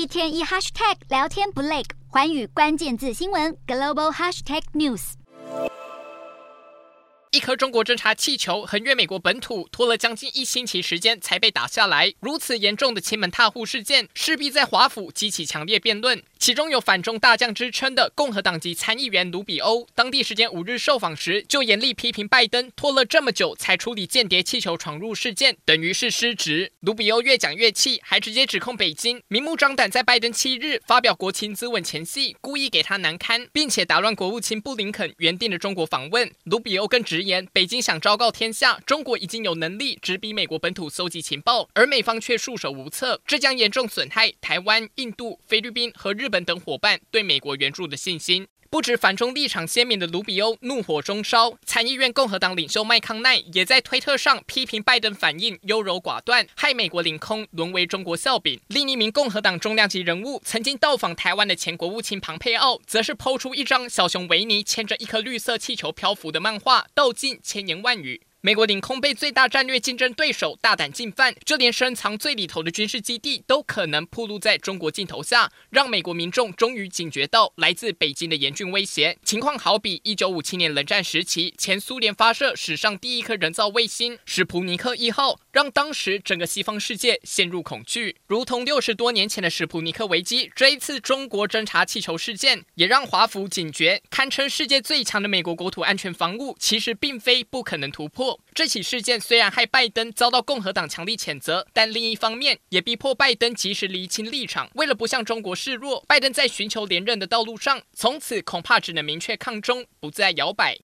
一天一 hashtag 聊天不累，环宇关键字新闻 global hashtag news。一颗中国侦察气球横越美国本土，拖了将近一星期时间才被打下来。如此严重的亲门踏户事件，势必在华府激起强烈辩论。其中有反中大将之称的共和党籍参议员卢比欧，当地时间五日受访时就严厉批评拜登拖了这么久才处理间谍气球闯入事件，等于是失职。卢比欧越讲越气，还直接指控北京明目张胆在拜登七日发表国情咨文前夕故意给他难堪，并且打乱国务卿布林肯原定的中国访问。卢比欧更直言，北京想昭告天下，中国已经有能力直逼美国本土搜集情报，而美方却束手无策，这将严重损害台湾、印度、菲律宾和日本等伙伴对美国援助的信心。不止反中立场鲜明的卢比欧怒火中烧，参议院共和党领袖麦康奈也在推特上批评拜登反应优柔寡断，害美国领空沦为中国笑柄。另一名共和党重量级人物，曾经到访台湾的前国务卿庞佩奥，则是抛出一张小熊维尼牵着一颗绿色气球漂浮的漫画，道尽千言万语。美国领空被最大战略竞争对手大胆进犯，就连深藏最里头的军事基地都可能暴露在中国镜头下，让美国民众终于警觉到来自北京的严峻威胁。情况好比一九五七年冷战时期，前苏联发射史上第一颗人造卫星史普尼克一号，让当时整个西方世界陷入恐惧。如同六十多年前的史普尼克危机，这一次中国侦察气球事件也让华府警觉，堪称世界最强的美国国土安全防务，其实并非不可能突破。这起事件虽然害拜登遭到共和党强力谴责，但另一方面也逼迫拜登及时厘清立场。为了不向中国示弱，拜登在寻求连任的道路上，从此恐怕只能明确抗中，不再摇摆。